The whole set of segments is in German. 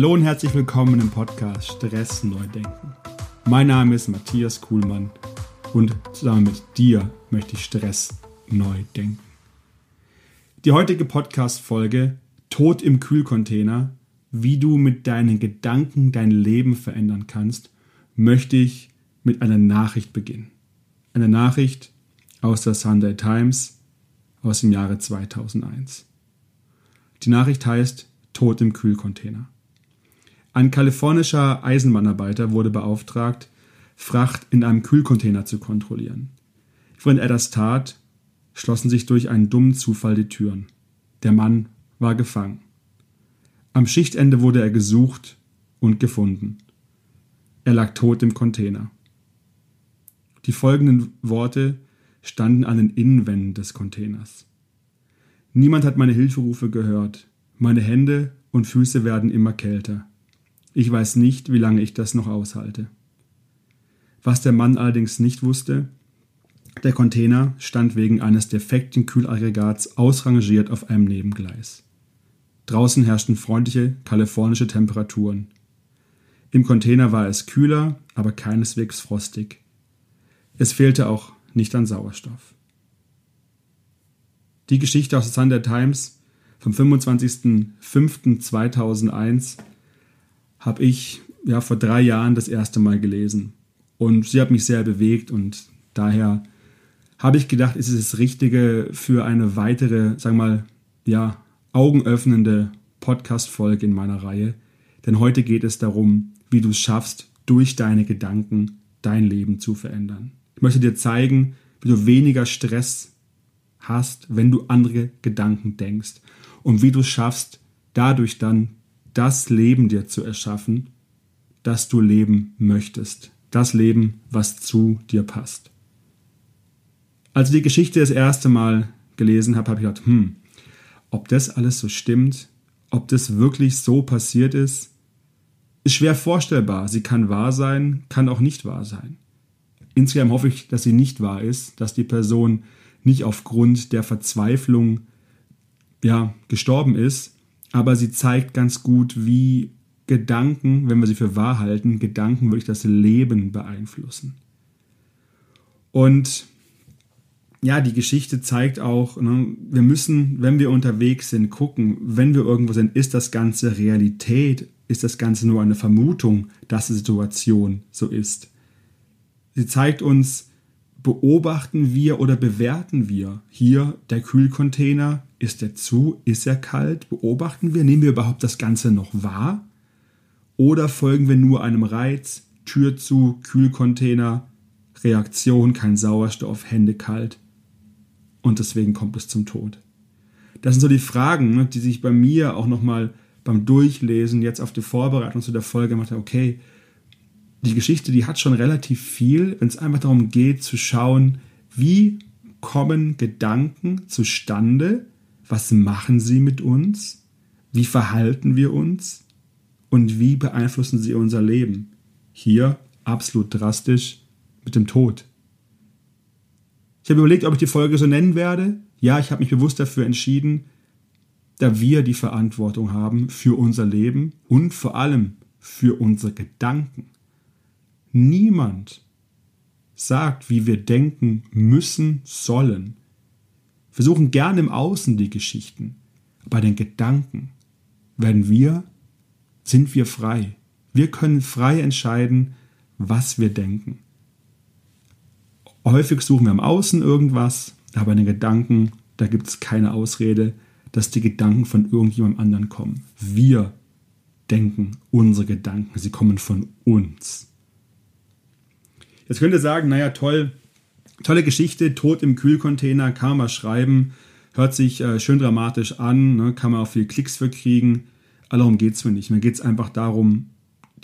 Hallo und herzlich willkommen im Podcast Stress neu denken. Mein Name ist Matthias Kuhlmann und zusammen mit dir möchte ich Stress neu denken. Die heutige Podcast-Folge Tod im Kühlcontainer, wie du mit deinen Gedanken dein Leben verändern kannst, möchte ich mit einer Nachricht beginnen. Eine Nachricht aus der Sunday Times aus dem Jahre 2001. Die Nachricht heißt Tod im Kühlcontainer. Ein kalifornischer Eisenbahnarbeiter wurde beauftragt, Fracht in einem Kühlcontainer zu kontrollieren. Während er das tat, schlossen sich durch einen dummen Zufall die Türen. Der Mann war gefangen. Am Schichtende wurde er gesucht und gefunden. Er lag tot im Container. Die folgenden Worte standen an den Innenwänden des Containers. Niemand hat meine Hilferufe gehört. Meine Hände und Füße werden immer kälter. Ich weiß nicht, wie lange ich das noch aushalte. Was der Mann allerdings nicht wusste, der Container stand wegen eines defekten Kühlaggregats ausrangiert auf einem Nebengleis. Draußen herrschten freundliche kalifornische Temperaturen. Im Container war es kühler, aber keineswegs frostig. Es fehlte auch nicht an Sauerstoff. Die Geschichte aus der Sunday Times vom 25.05.2001 habe ich ja vor drei Jahren das erste Mal gelesen. Und sie hat mich sehr bewegt und daher habe ich gedacht, ist es das Richtige für eine weitere, sagen wir mal, ja, augenöffnende Podcast-Folge in meiner Reihe. Denn heute geht es darum, wie du es schaffst, durch deine Gedanken dein Leben zu verändern. Ich möchte dir zeigen, wie du weniger Stress hast, wenn du andere Gedanken denkst und wie du es schaffst, dadurch dann das Leben dir zu erschaffen, das du leben möchtest. Das Leben, was zu dir passt. Als ich die Geschichte das erste Mal gelesen habe, habe ich gedacht, hm, ob das alles so stimmt, ob das wirklich so passiert ist, ist schwer vorstellbar. Sie kann wahr sein, kann auch nicht wahr sein. Insgesamt hoffe ich, dass sie nicht wahr ist, dass die Person nicht aufgrund der Verzweiflung ja, gestorben ist, aber sie zeigt ganz gut, wie Gedanken, wenn wir sie für wahr halten, Gedanken wirklich das Leben beeinflussen. Und ja, die Geschichte zeigt auch, ne, wir müssen, wenn wir unterwegs sind, gucken, wenn wir irgendwo sind, ist das Ganze Realität? Ist das Ganze nur eine Vermutung, dass die Situation so ist? Sie zeigt uns, beobachten wir oder bewerten wir hier der Kühlcontainer? Ist er zu? Ist er kalt? Beobachten wir? Nehmen wir überhaupt das Ganze noch wahr? Oder folgen wir nur einem Reiz? Tür zu, Kühlcontainer, Reaktion, kein Sauerstoff, Hände kalt. Und deswegen kommt es zum Tod. Das sind so die Fragen, ne, die sich bei mir auch nochmal beim Durchlesen, jetzt auf die Vorbereitung zu der Folge gemacht haben. Okay, die Geschichte, die hat schon relativ viel, wenn es einfach darum geht zu schauen, wie kommen Gedanken zustande, was machen sie mit uns, wie verhalten wir uns und wie beeinflussen sie unser Leben. Hier absolut drastisch mit dem Tod. Ich habe überlegt, ob ich die Folge so nennen werde. Ja, ich habe mich bewusst dafür entschieden, da wir die Verantwortung haben für unser Leben und vor allem für unsere Gedanken. Niemand sagt, wie wir denken müssen, sollen. Wir suchen gerne im Außen die Geschichten. Bei den Gedanken werden wir, sind wir frei. Wir können frei entscheiden, was wir denken. Häufig suchen wir im Außen irgendwas, aber in den Gedanken, da gibt es keine Ausrede, dass die Gedanken von irgendjemandem anderen kommen. Wir denken unsere Gedanken, sie kommen von uns. Jetzt könnt ihr sagen, naja, toll, tolle Geschichte, Tod im Kühlcontainer, kann man schreiben, hört sich äh, schön dramatisch an, ne, kann man auch viel Klicks für kriegen. Aber darum geht es mir nicht. Mir geht es einfach darum,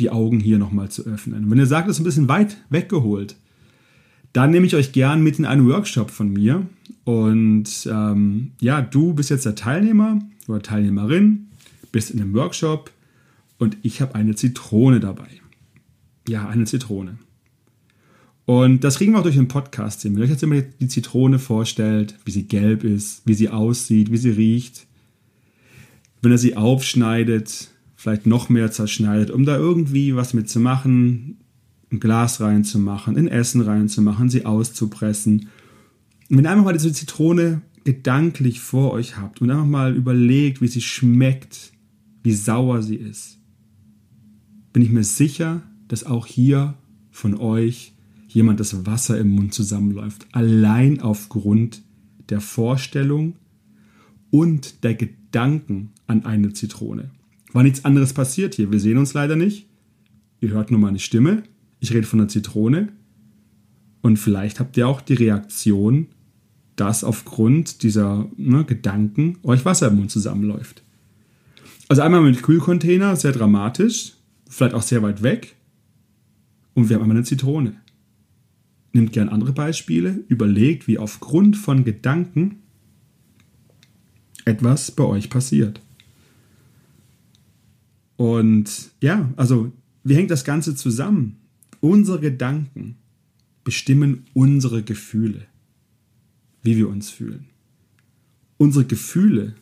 die Augen hier nochmal zu öffnen. Und wenn ihr sagt, das ist ein bisschen weit weggeholt, dann nehme ich euch gern mit in einen Workshop von mir. Und ähm, ja, du bist jetzt der Teilnehmer oder Teilnehmerin, bist in einem Workshop und ich habe eine Zitrone dabei. Ja, eine Zitrone. Und das kriegen wir auch durch den Podcast hin. Wenn euch jetzt immer die Zitrone vorstellt, wie sie gelb ist, wie sie aussieht, wie sie riecht, wenn er sie aufschneidet, vielleicht noch mehr zerschneidet, um da irgendwie was mitzumachen, ein Glas reinzumachen, in Essen reinzumachen, sie auszupressen. Und wenn ihr einfach mal diese Zitrone gedanklich vor euch habt und einfach mal überlegt, wie sie schmeckt, wie sauer sie ist, bin ich mir sicher, dass auch hier von euch jemand das Wasser im Mund zusammenläuft. Allein aufgrund der Vorstellung und der Gedanken an eine Zitrone. War nichts anderes passiert hier. Wir sehen uns leider nicht. Ihr hört nur meine Stimme. Ich rede von der Zitrone. Und vielleicht habt ihr auch die Reaktion, dass aufgrund dieser ne, Gedanken euch Wasser im Mund zusammenläuft. Also einmal mit Kühlcontainer, sehr dramatisch, vielleicht auch sehr weit weg. Und wir haben einmal eine Zitrone. Nimmt gern andere Beispiele, überlegt, wie aufgrund von Gedanken etwas bei euch passiert. Und ja, also wie hängt das Ganze zusammen? Unsere Gedanken bestimmen unsere Gefühle, wie wir uns fühlen. Unsere Gefühle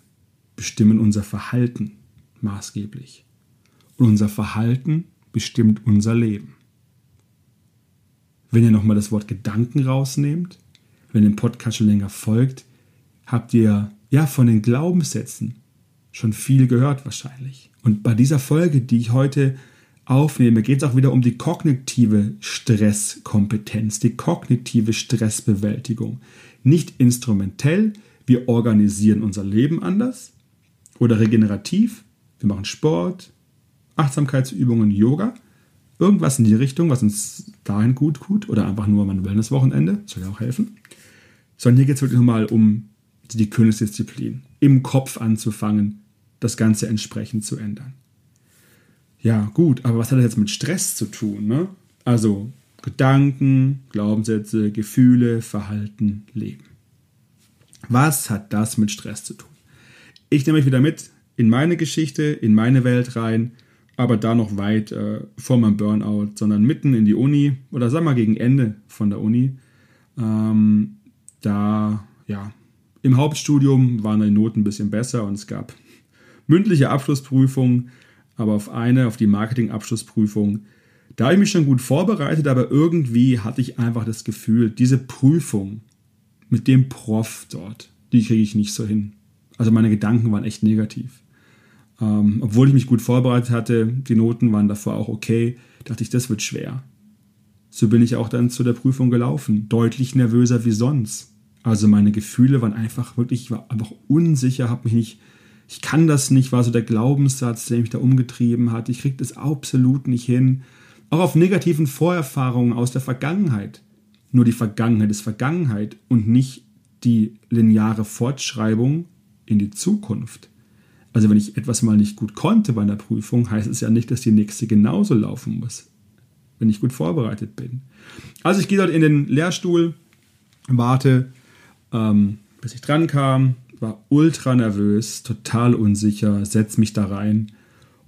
bestimmen unser Verhalten maßgeblich. Und unser Verhalten bestimmt unser Leben. Wenn ihr nochmal das Wort Gedanken rausnehmt, wenn ihr dem Podcast schon länger folgt, habt ihr ja von den Glaubenssätzen schon viel gehört wahrscheinlich. Und bei dieser Folge, die ich heute aufnehme, geht es auch wieder um die kognitive Stresskompetenz, die kognitive Stressbewältigung. Nicht instrumentell, wir organisieren unser Leben anders oder regenerativ, wir machen Sport, Achtsamkeitsübungen, Yoga, irgendwas in die Richtung, was uns dahin gut tut oder einfach nur mein Wellnesswochenende, soll ja auch helfen. Sondern hier geht es wirklich nochmal um die Königsdisziplin, im Kopf anzufangen, das Ganze entsprechend zu ändern. Ja, gut, aber was hat das jetzt mit Stress zu tun? Ne? Also Gedanken, Glaubenssätze, Gefühle, Verhalten, Leben. Was hat das mit Stress zu tun? Ich nehme euch wieder mit in meine Geschichte, in meine Welt rein, aber da noch weit äh, vor meinem Burnout, sondern mitten in die Uni oder sag mal gegen Ende von der Uni. Ähm, da, ja, im Hauptstudium waren die Noten ein bisschen besser und es gab mündliche Abschlussprüfungen, aber auf eine, auf die Marketing-Abschlussprüfung, da habe ich mich schon gut vorbereitet, aber irgendwie hatte ich einfach das Gefühl, diese Prüfung mit dem Prof dort, die kriege ich nicht so hin. Also meine Gedanken waren echt negativ. Ähm, obwohl ich mich gut vorbereitet hatte, die Noten waren davor auch okay, dachte ich, das wird schwer. So bin ich auch dann zu der Prüfung gelaufen, deutlich nervöser wie sonst. Also meine Gefühle waren einfach wirklich, ich war einfach unsicher, habe mich nicht, ich kann das nicht, war so der Glaubenssatz, der mich da umgetrieben hat. Ich kriege das absolut nicht hin. Auch auf negativen Vorerfahrungen aus der Vergangenheit. Nur die Vergangenheit ist Vergangenheit und nicht die lineare Fortschreibung in die Zukunft. Also wenn ich etwas mal nicht gut konnte bei einer Prüfung, heißt es ja nicht, dass die nächste genauso laufen muss, wenn ich gut vorbereitet bin. Also ich gehe dort in den Lehrstuhl, warte ähm, bis ich dran kam, war ultra nervös, total unsicher, setz mich da rein.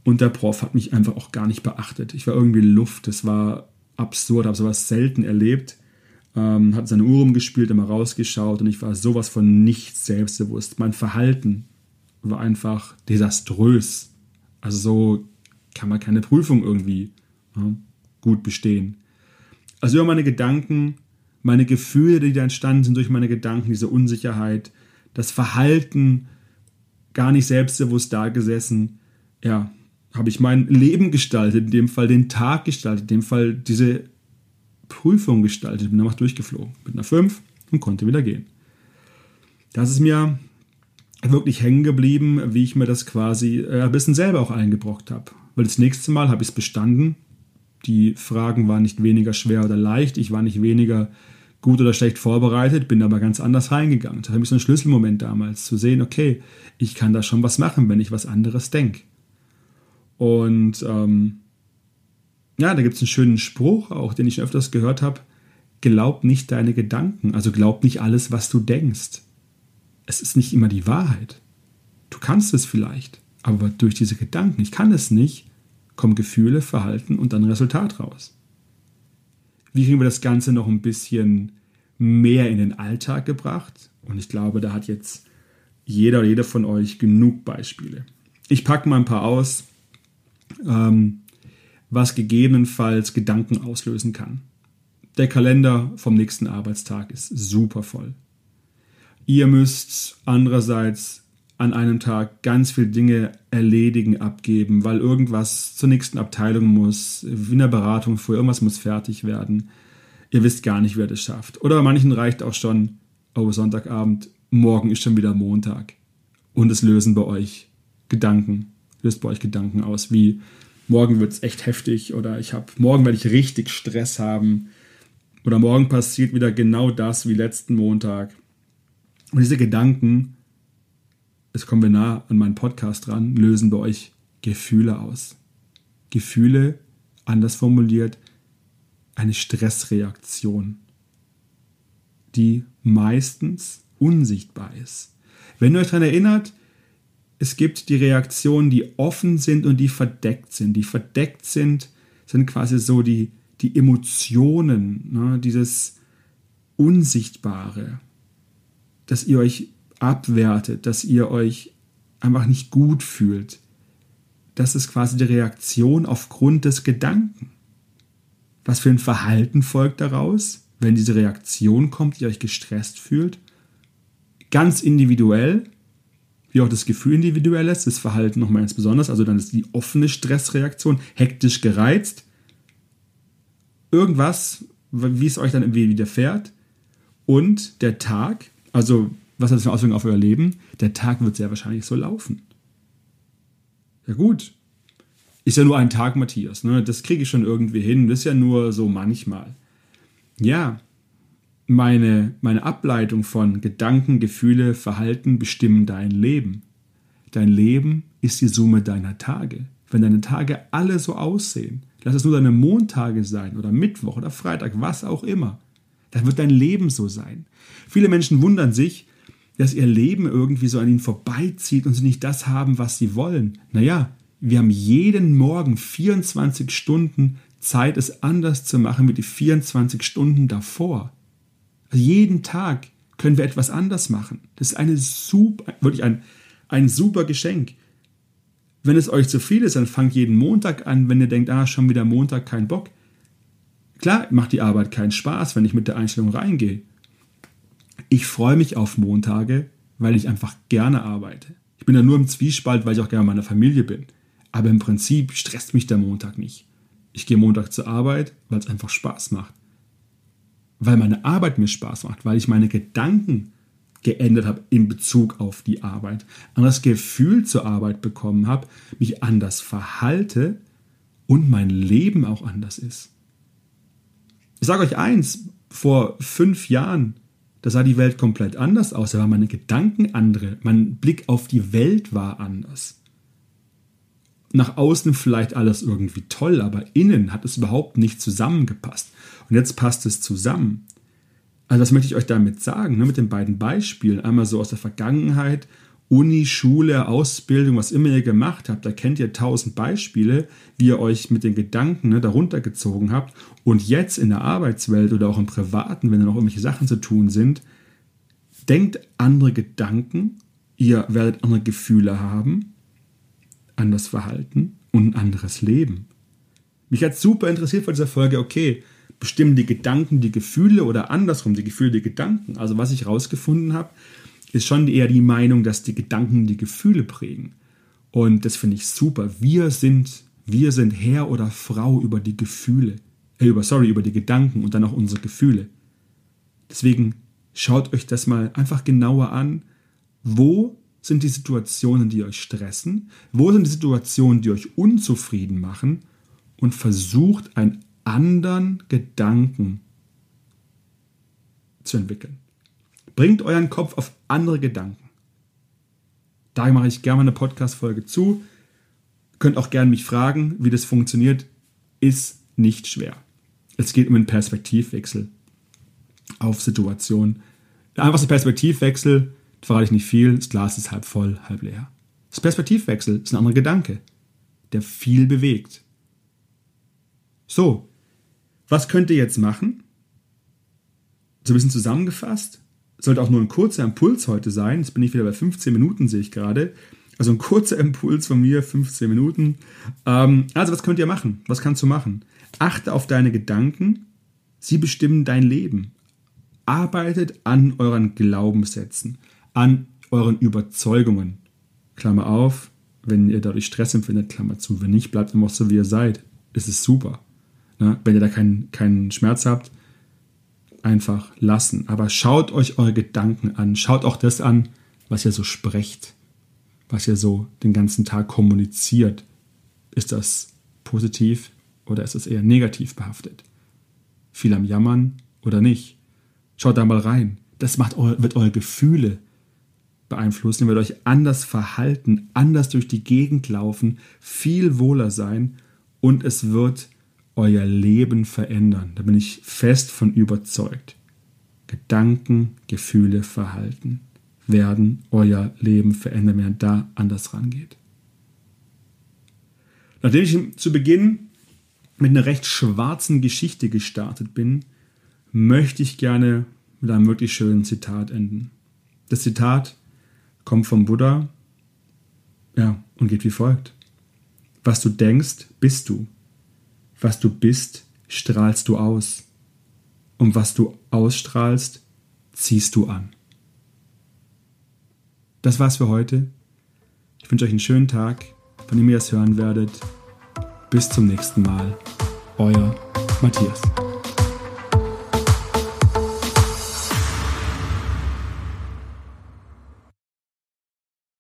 Und der Prof hat mich einfach auch gar nicht beachtet. Ich war irgendwie Luft, das war absurd, habe sowas selten erlebt. Ähm, hat seine Uhr rumgespielt, immer rausgeschaut und ich war sowas von nicht selbstbewusst. Mein Verhalten war einfach desaströs. Also so kann man keine Prüfung irgendwie ja, gut bestehen. Also über meine Gedanken meine Gefühle, die da entstanden sind durch meine Gedanken, diese Unsicherheit, das Verhalten, gar nicht selbstbewusst da gesessen, ja, habe ich mein Leben gestaltet, in dem Fall den Tag gestaltet, in dem Fall diese Prüfung gestaltet, bin danach durchgeflogen mit einer 5 und konnte wieder gehen. Das ist mir wirklich hängen geblieben, wie ich mir das quasi äh, ein bisschen selber auch eingebrockt habe. Weil das nächste Mal habe ich es bestanden. Die Fragen waren nicht weniger schwer oder leicht, ich war nicht weniger gut oder schlecht vorbereitet, bin aber ganz anders reingegangen. Das war für mich so ein Schlüsselmoment damals, zu sehen, okay, ich kann da schon was machen, wenn ich was anderes denke. Und ähm, ja, da gibt es einen schönen Spruch, auch den ich öfters gehört habe. Glaub nicht deine Gedanken, also glaub nicht alles, was du denkst. Es ist nicht immer die Wahrheit. Du kannst es vielleicht, aber durch diese Gedanken, ich kann es nicht, kommen Gefühle, Verhalten und dann Resultat raus. Wie kriegen wir das Ganze noch ein bisschen mehr in den Alltag gebracht? Und ich glaube, da hat jetzt jeder oder jeder von euch genug Beispiele. Ich packe mal ein paar aus. ähm, was gegebenenfalls Gedanken auslösen kann. Der Kalender vom nächsten Arbeitstag ist super voll. Ihr müsst andererseits an einem Tag ganz viele Dinge erledigen, abgeben, weil irgendwas zur nächsten Abteilung muss, wie in der Beratung vorher, irgendwas muss fertig werden. Ihr wisst gar nicht, wer das schafft. Oder manchen reicht auch schon, oh, Sonntagabend, morgen ist schon wieder Montag. Und es lösen bei euch Gedanken, löst bei euch Gedanken aus, wie morgen wird es echt heftig oder ich habe, morgen werde ich richtig Stress haben oder morgen passiert wieder genau das wie letzten Montag. Und diese Gedanken, jetzt kommen wir nah an meinen Podcast dran, lösen bei euch Gefühle aus. Gefühle, anders formuliert, eine Stressreaktion, die meistens unsichtbar ist. Wenn ihr euch daran erinnert, es gibt die Reaktionen, die offen sind und die verdeckt sind. Die verdeckt sind, sind quasi so die, die Emotionen, ne, dieses Unsichtbare, dass ihr euch abwertet, dass ihr euch einfach nicht gut fühlt. Das ist quasi die Reaktion aufgrund des Gedanken. Was für ein Verhalten folgt daraus, wenn diese Reaktion kommt, ihr euch gestresst fühlt? Ganz individuell wie auch das Gefühl individuell ist, das Verhalten nochmal ganz besonders. Also dann ist die offene Stressreaktion, hektisch gereizt, irgendwas, wie es euch dann irgendwie widerfährt. Und der Tag, also was hat das für Auswirkungen auf euer Leben? Der Tag wird sehr wahrscheinlich so laufen. Ja gut, ist ja nur ein Tag, Matthias. Ne? Das kriege ich schon irgendwie hin. Das ist ja nur so manchmal. Ja, meine, meine Ableitung von Gedanken, Gefühle, Verhalten bestimmen dein Leben. Dein Leben ist die Summe deiner Tage. Wenn deine Tage alle so aussehen, lass es nur deine Montage sein oder Mittwoch oder Freitag, was auch immer, dann wird dein Leben so sein. Viele Menschen wundern sich, dass ihr Leben irgendwie so an ihnen vorbeizieht und sie nicht das haben, was sie wollen. Naja, wir haben jeden Morgen 24 Stunden Zeit, es anders zu machen wie die 24 Stunden davor. Also jeden Tag können wir etwas anders machen. Das ist eine super, wirklich ein, ein super Geschenk. Wenn es euch zu viel ist, dann fangt jeden Montag an, wenn ihr denkt, ah, schon wieder Montag, kein Bock. Klar macht die Arbeit keinen Spaß, wenn ich mit der Einstellung reingehe. Ich freue mich auf Montage, weil ich einfach gerne arbeite. Ich bin da nur im Zwiespalt, weil ich auch gerne meiner Familie bin. Aber im Prinzip stresst mich der Montag nicht. Ich gehe Montag zur Arbeit, weil es einfach Spaß macht weil meine Arbeit mir Spaß macht, weil ich meine Gedanken geändert habe in Bezug auf die Arbeit, anderes Gefühl zur Arbeit bekommen habe, mich anders verhalte und mein Leben auch anders ist. Ich sage euch eins, vor fünf Jahren, da sah die Welt komplett anders aus, da waren meine Gedanken andere, mein Blick auf die Welt war anders. Nach außen vielleicht alles irgendwie toll, aber innen hat es überhaupt nicht zusammengepasst. Und jetzt passt es zusammen. Also was möchte ich euch damit sagen, ne, mit den beiden Beispielen? Einmal so aus der Vergangenheit, Uni, Schule, Ausbildung, was immer ihr gemacht habt, da kennt ihr tausend Beispiele, wie ihr euch mit den Gedanken ne, darunter gezogen habt. Und jetzt in der Arbeitswelt oder auch im Privaten, wenn da noch irgendwelche Sachen zu tun sind, denkt andere Gedanken, ihr werdet andere Gefühle haben, anders verhalten und ein anderes Leben. Mich hat super interessiert vor dieser Folge, okay, bestimmen die Gedanken die Gefühle oder andersrum die Gefühle die Gedanken. Also was ich herausgefunden habe, ist schon eher die Meinung, dass die Gedanken die Gefühle prägen. Und das finde ich super. Wir sind, wir sind Herr oder Frau über die Gefühle. Äh, über, sorry, über die Gedanken und dann auch unsere Gefühle. Deswegen schaut euch das mal einfach genauer an. Wo sind die Situationen, die euch stressen? Wo sind die Situationen, die euch unzufrieden machen? Und versucht ein anderen Gedanken zu entwickeln. Bringt euren Kopf auf andere Gedanken. Da mache ich gerne eine Podcast-Folge zu. Könnt auch gerne mich fragen, wie das funktioniert. Ist nicht schwer. Es geht um einen Perspektivwechsel auf Situationen. Der einfachste Perspektivwechsel, da verrate ich nicht viel, das Glas ist halb voll, halb leer. Das Perspektivwechsel ist ein anderer Gedanke, der viel bewegt. So, was könnt ihr jetzt machen? So ein bisschen zusammengefasst. Sollte auch nur ein kurzer Impuls heute sein. Jetzt bin ich wieder bei 15 Minuten, sehe ich gerade. Also ein kurzer Impuls von mir, 15 Minuten. Ähm, also was könnt ihr machen? Was kannst du machen? Achte auf deine Gedanken. Sie bestimmen dein Leben. Arbeitet an euren Glaubenssätzen, an euren Überzeugungen. Klammer auf, wenn ihr dadurch Stress empfindet, Klammer zu. Wenn nicht, bleibt immer so, wie ihr seid. Es ist super. Ne? Wenn ihr da keinen, keinen Schmerz habt, einfach lassen. Aber schaut euch eure Gedanken an. Schaut auch das an, was ihr so sprecht, was ihr so den ganzen Tag kommuniziert. Ist das positiv oder ist es eher negativ behaftet? Viel am Jammern oder nicht? Schaut da mal rein. Das macht, wird eure Gefühle beeinflussen, ihr werdet euch anders verhalten, anders durch die Gegend laufen, viel wohler sein und es wird euer Leben verändern. Da bin ich fest von überzeugt. Gedanken, Gefühle, Verhalten werden euer Leben verändern, wenn ihr da anders rangeht. Nachdem ich zu Beginn mit einer recht schwarzen Geschichte gestartet bin, möchte ich gerne mit einem wirklich schönen Zitat enden. Das Zitat kommt vom Buddha ja, und geht wie folgt. Was du denkst, bist du. Was du bist, strahlst du aus. Und was du ausstrahlst, ziehst du an. Das war's für heute. Ich wünsche euch einen schönen Tag, von dem ihr es hören werdet. Bis zum nächsten Mal. Euer Matthias.